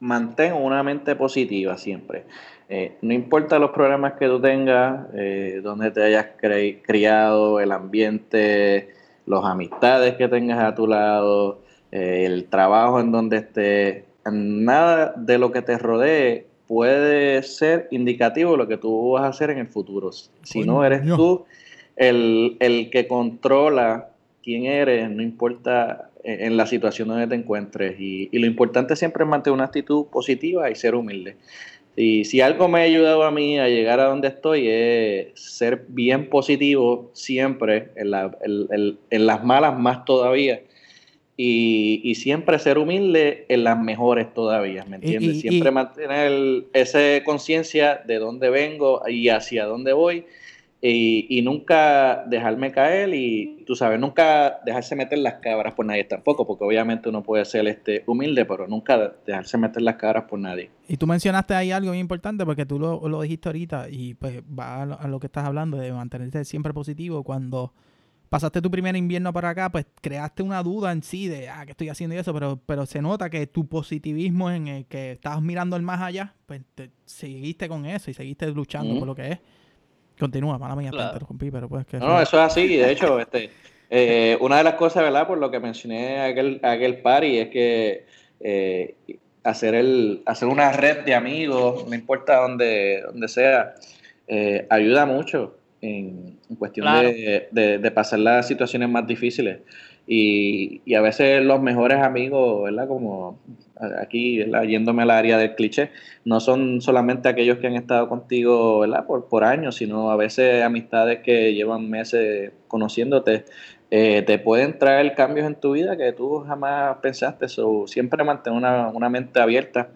Speaker 3: Mantén una mente positiva siempre. Eh, no importa los problemas que tú tengas, eh, donde te hayas criado, el ambiente, las amistades que tengas a tu lado, eh, el trabajo en donde estés, nada de lo que te rodee puede ser indicativo de lo que tú vas a hacer en el futuro. Si no eres tú el, el que controla quién eres, no importa en, en la situación donde te encuentres. Y, y lo importante siempre es mantener una actitud positiva y ser humilde. Y si algo me ha ayudado a mí a llegar a donde estoy es ser bien positivo siempre, en, la- en- en- en las malas más todavía. Y, y siempre ser humilde en las mejores todavía, ¿me entiendes?
Speaker 2: y-
Speaker 3: siempre mantener esa conciencia de dónde vengo y hacia dónde voy y, y nunca dejarme caer y tú sabes, nunca dejarse meter las cabras por nadie tampoco, porque obviamente uno puede ser este humilde, pero nunca dejarse meter las cabras por nadie.
Speaker 2: Y tú mencionaste ahí algo muy importante porque tú lo, lo dijiste ahorita y pues va a lo, a lo que estás hablando de mantenerte siempre positivo. Cuando pasaste tu primer invierno para acá, pues creaste una duda en sí de, ah, ¿qué estoy haciendo y eso? Pero, pero se nota que tu positivismo en el que estabas mirando el más allá, pues te, seguiste con eso y seguiste luchando por lo que es. Continúa, mala mía, te
Speaker 1: Claro.
Speaker 2: interrumpí, pero pues que...
Speaker 3: No, no, eso es así. De hecho, este, eh, una de las cosas, ¿verdad? Por lo que mencioné aquel, aquel party es que eh, hacer, el, hacer una red de amigos, no importa dónde, dónde sea, eh, ayuda mucho en, en cuestión
Speaker 1: Claro.
Speaker 3: de, de- de pasar las situaciones más difíciles. Y, y a veces los mejores amigos, ¿verdad? Como aquí, ¿verdad? yéndome al área del cliché, no son solamente aquellos que han estado contigo, ¿verdad? Por, por años, sino a veces amistades que llevan meses conociéndote, eh, te pueden traer cambios en tu vida que tú jamás pensaste. So, siempre mantén una, una mente abierta.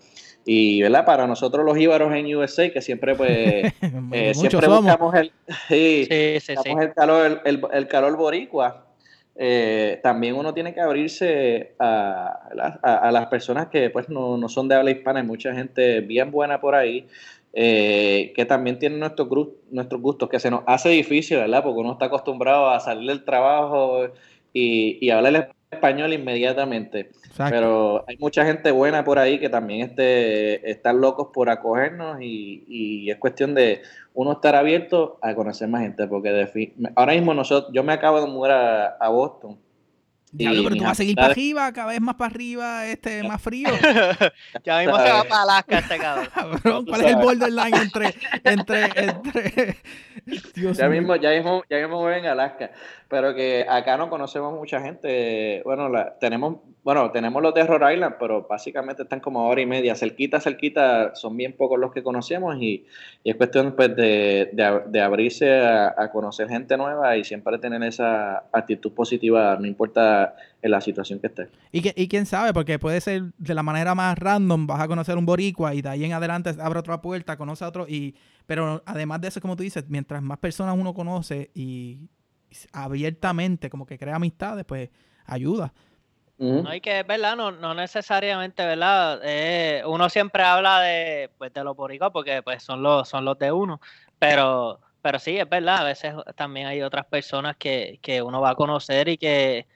Speaker 3: Y, ¿verdad? Para nosotros los íbaros en USA, que siempre, pues, eh, siempre
Speaker 2: somos.
Speaker 3: buscamos el, sí,
Speaker 1: Sí, sí, sí.
Speaker 3: buscamos el calor, el, el calor boricua. eh, también uno tiene que abrirse a, a- a las personas que pues no, no son de habla hispana. Hay mucha gente bien buena por ahí eh, que también tienen nuestros, nuestros gustos, que se nos hace difícil, ¿verdad? Porque uno está acostumbrado a salir del trabajo y, y hablar español inmediatamente.
Speaker 2: Exacto.
Speaker 3: Pero hay mucha gente buena por ahí que también este, están locos por acogernos y, y es cuestión de uno estar abierto a conocer más gente. Porque de ahora mismo nosotros, yo me acabo de mudar a, a Boston.
Speaker 2: Diablo, pero tú vas a seguir para arriba, cada vez más para arriba, este, más frío.
Speaker 1: ya mismo se va para Alaska este cabrón.
Speaker 2: ¿cuál es el borderline entre, entre, entre... Dios
Speaker 3: Ya mismo, ya mismo, ya mismo voy en Alaska, pero que acá no conocemos mucha gente. Bueno, la, tenemos, bueno, tenemos los de Rhode Island, pero básicamente están como hora y media, cerquita, cerquita, son bien pocos los que conocemos y, y es cuestión pues, de, de, de abrirse a, a conocer gente nueva y siempre tener esa actitud positiva, no importa en la situación que esté.
Speaker 2: Y, que, y quién sabe, porque puede ser de la manera más random, vas a conocer un boricua y de ahí en adelante abre otra puerta, conoce a otro. y Pero además de eso, como tú dices, mientras más personas uno conoce y abiertamente como que crea amistades, pues ayuda.
Speaker 1: No hay que, ¿verdad? No, no necesariamente, ¿verdad? Eh, uno siempre habla de, pues, de los boricuas porque pues, son, los, son los de uno, pero, pero sí, es verdad, a veces también hay otras personas que, que uno va a conocer y que,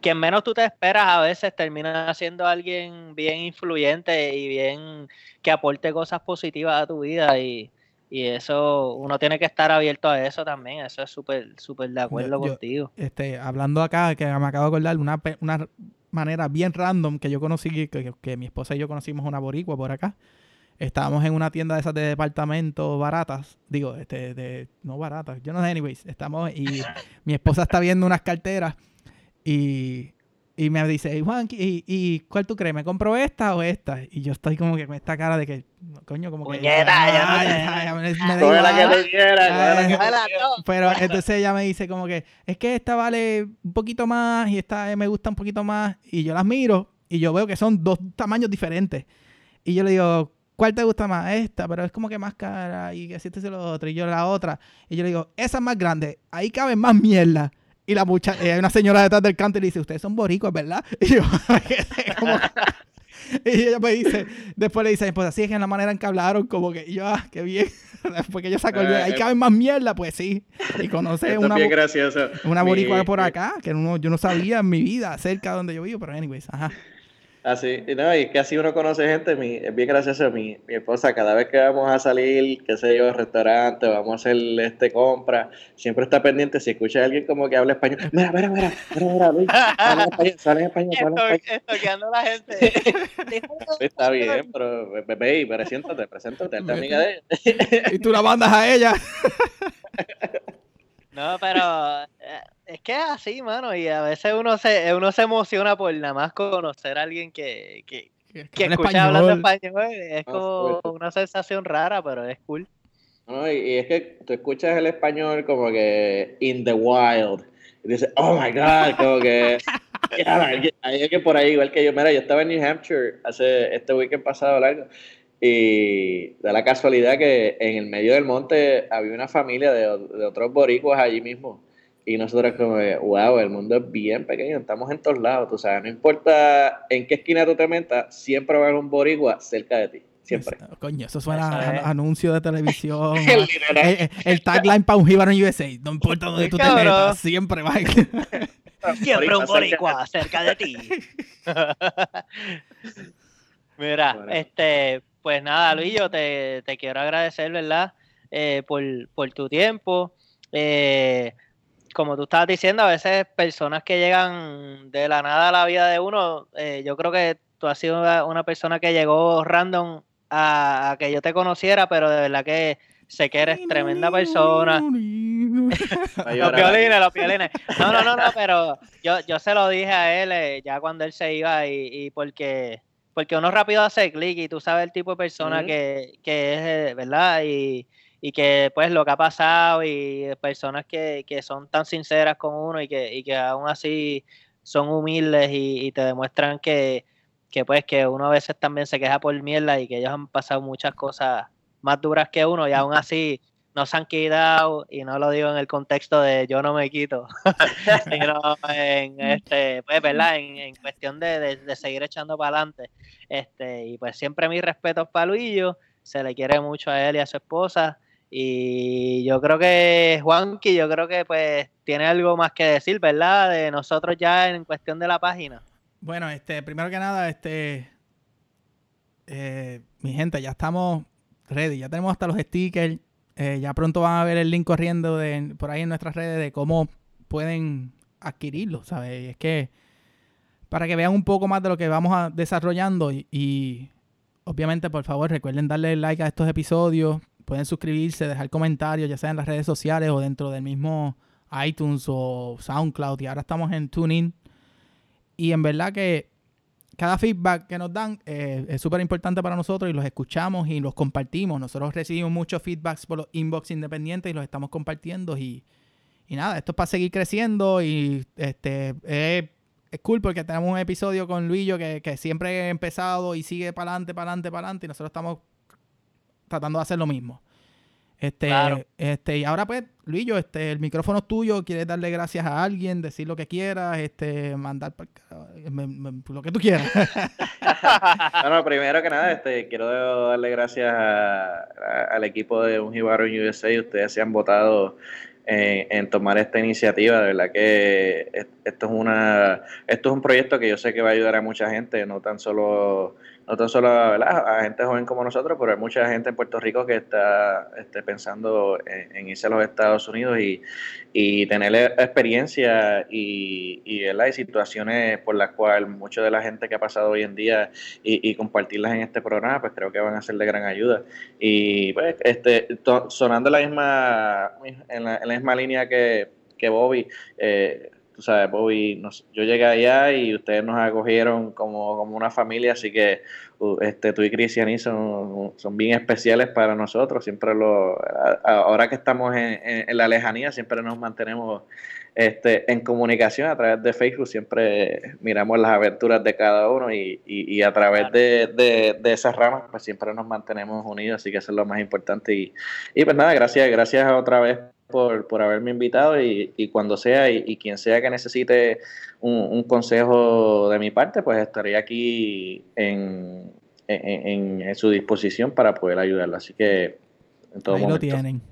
Speaker 1: que menos tú te esperas a veces termina siendo alguien bien influyente y bien que aporte cosas positivas a tu vida y, y eso, uno tiene que estar abierto a eso también. Eso es súper, súper de acuerdo contigo.
Speaker 2: Este, hablando acá, que me acabo de acordar, una, una manera bien random que yo conocí, que, mi esposa y yo conocimos una boricua por acá. Estábamos en una tienda de esas de departamentos baratas. Digo, este, de, no baratas, yo no sé, anyways. Estamos y mi esposa está viendo unas carteras y y me dice, Juan, ¿y, ¿y, cuál tú crees? ¿Me compro esta o esta? Y yo estoy como que con esta cara de que, coño, como que... Pero entonces ella me dice como que, es que esta vale un poquito más y esta me gusta un poquito más. Y yo las miro y yo veo que son dos tamaños diferentes. Y yo le digo, ¿cuál te gusta más? Esta, pero es como que más cara y así este es lo otro. Y yo la otra. Y yo le digo, esa es más grande, ahí cabe más mierda. Y la mucha, eh, hay una señora detrás del canto y le dice, ustedes son boricos, ¿verdad? Y yo, como, y ella me dice, después le dice, pues así es que en la manera en que hablaron, como que yo, ah, qué bien. Después que ella sacó el, ahí eh, caben más mierda, pues sí. Y conoce una, una boricua por acá, que yo no sabía en mi vida cerca de donde yo vivo, pero anyways, ajá.
Speaker 3: Así, no, y es que así uno conoce gente, mi, es bien gracioso, mi, mi esposa, cada vez que vamos a salir, qué sé yo, restaurante, vamos a hacer este compra, siempre está pendiente, si escucha a alguien como que habla español, mira, mira, mira, mira, mira, Luis, sale en español, sale en español, la gente. está bien, pero bebé, preséntate, preséntate, esta amiga de
Speaker 2: ella. y tú la mandas a ella.
Speaker 1: No, pero eh, es que es así, mano, y a veces uno se, uno se emociona por nada más conocer a alguien que, que, que, escucha hablando español. Es como una sensación rara, pero es cool.
Speaker 3: No, y, es que tú escuchas el español como que in the wild. Y dices, oh my God, como que. hay que por ahí, igual que yo. Mira, yo estaba en New Hampshire hace este weekend pasado largo. Y da la casualidad que en el medio del monte había una familia de, otros boricuas allí mismo. Y nosotros como, wow, el mundo es bien pequeño, estamos en todos lados, tú sabes, no importa en qué esquina tú te metas, siempre va a haber un boricua cerca de ti. Siempre.
Speaker 2: coño, eso suena a, anuncio de televisión. el, tagline para un Jíbaro en USA. No importa dónde tú te metas, siempre va
Speaker 1: a... Siempre un boricua cerca de ti. Mira, este, pues nada, Luis, yo te, quiero agradecer, ¿verdad? Eh, por, tu tiempo. Eh, como tú estabas diciendo, a veces personas que llegan de la nada a la vida de uno, eh, yo creo que tú has sido una, persona que llegó random a, que yo te conociera, pero de verdad que sé que eres tremenda persona. los violines, los violines. No, no, no, no, pero yo, yo se lo dije a él ya cuando él se iba y, y porque porque uno rápido hace clic y tú sabes el tipo de persona que, es, eh, ¿verdad? Y, que pues lo que ha pasado y personas que, son tan sinceras con uno y que, y que aún así son humildes y, te demuestran que, que pues que uno a veces también se queja por mierda y que ellos han pasado muchas cosas más duras que uno y aún así no se han quitado, y no lo digo en el contexto de yo no me quito, sino en este, pues, ¿verdad? En, cuestión de, seguir echando para adelante. Este, y pues siempre mis respetos para Luillo, se le quiere mucho a él y a su esposa. Y yo creo que Juanqui, yo creo que pues tiene algo más que decir, ¿verdad? De nosotros ya en cuestión de la página.
Speaker 2: Bueno, este, primero que nada, este, eh, mi gente, ya estamos ready, ya tenemos hasta los stickers, eh, ya pronto van a ver el link corriendo de, por ahí en nuestras redes de cómo pueden adquirirlo, ¿sabes? Es que para que vean un poco más de lo que vamos a desarrollando y, obviamente por favor recuerden darle like a estos episodios, pueden suscribirse, dejar comentarios, ya sea en las redes sociales o dentro del mismo iTunes o SoundCloud y ahora estamos en TuneIn. Y en verdad que cada feedback que nos dan eh, es súper importante para nosotros y los escuchamos y los compartimos. Nosotros recibimos muchos feedbacks por los inbox independientes y los estamos compartiendo y, nada, esto es para seguir creciendo y este es cool porque tenemos un episodio con Luillo que, que siempre ha empezado y sigue para adelante, para adelante, para adelante y nosotros estamos tratando de hacer lo mismo. Este, este, y ahora pues, Luillo, este, el micrófono es tuyo, quieres darle gracias a alguien, decir lo que quieras, este, mandar lo que tú quieras.
Speaker 3: bueno, primero que nada, este, quiero darle gracias al equipo de Un Jibaro USA, ustedes se han votado en, tomar esta iniciativa. De verdad que esto es una esto es un proyecto que yo sé que va a ayudar a mucha gente, no tan solo no tan solo a gente joven como nosotros, pero hay mucha gente en Puerto Rico que está este, pensando en, irse a los Estados Unidos y, y tener experiencia y, y, y, situaciones por las cuales mucha de la gente que ha pasado hoy en día y, compartirlas en este programa, pues creo que van a ser de gran ayuda. Y pues, este, sonando la misma, en la, misma línea que, que Bobby, eh, tú sabes, Bobby, yo llegué allá y ustedes nos acogieron como, como una familia, así que este, tú y Cristiani son, son bien especiales para nosotros. Siempre lo, ahora que estamos en, la lejanía, siempre nos mantenemos este, en comunicación a través de Facebook, siempre miramos las aberturas de cada uno y, y, a través de, de, de, esas ramas, pues siempre nos mantenemos unidos, así que eso es lo más importante. Y, y pues nada, gracias, gracias otra vez por, por haberme invitado y, y cuando sea y, quien sea que necesite un, consejo de mi parte, pues estaré aquí en, en, su disposición para poder ayudarlo. Así que en todo Ahí lo tienen.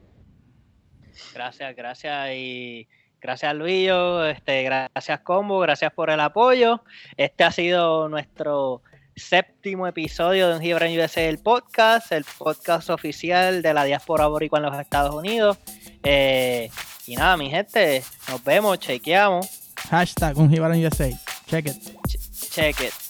Speaker 1: Gracias, gracias y gracias Luillo, este, gracias Combo, gracias por el apoyo. Este ha sido nuestro séptimo episodio de Un Gibran USA, el podcast, el podcast oficial de la diáspora boricua en los Estados Unidos. Eh, y nada, mi gente, nos vemos, chequeamos.
Speaker 2: Hashtag Un USA. Check it.
Speaker 1: check it.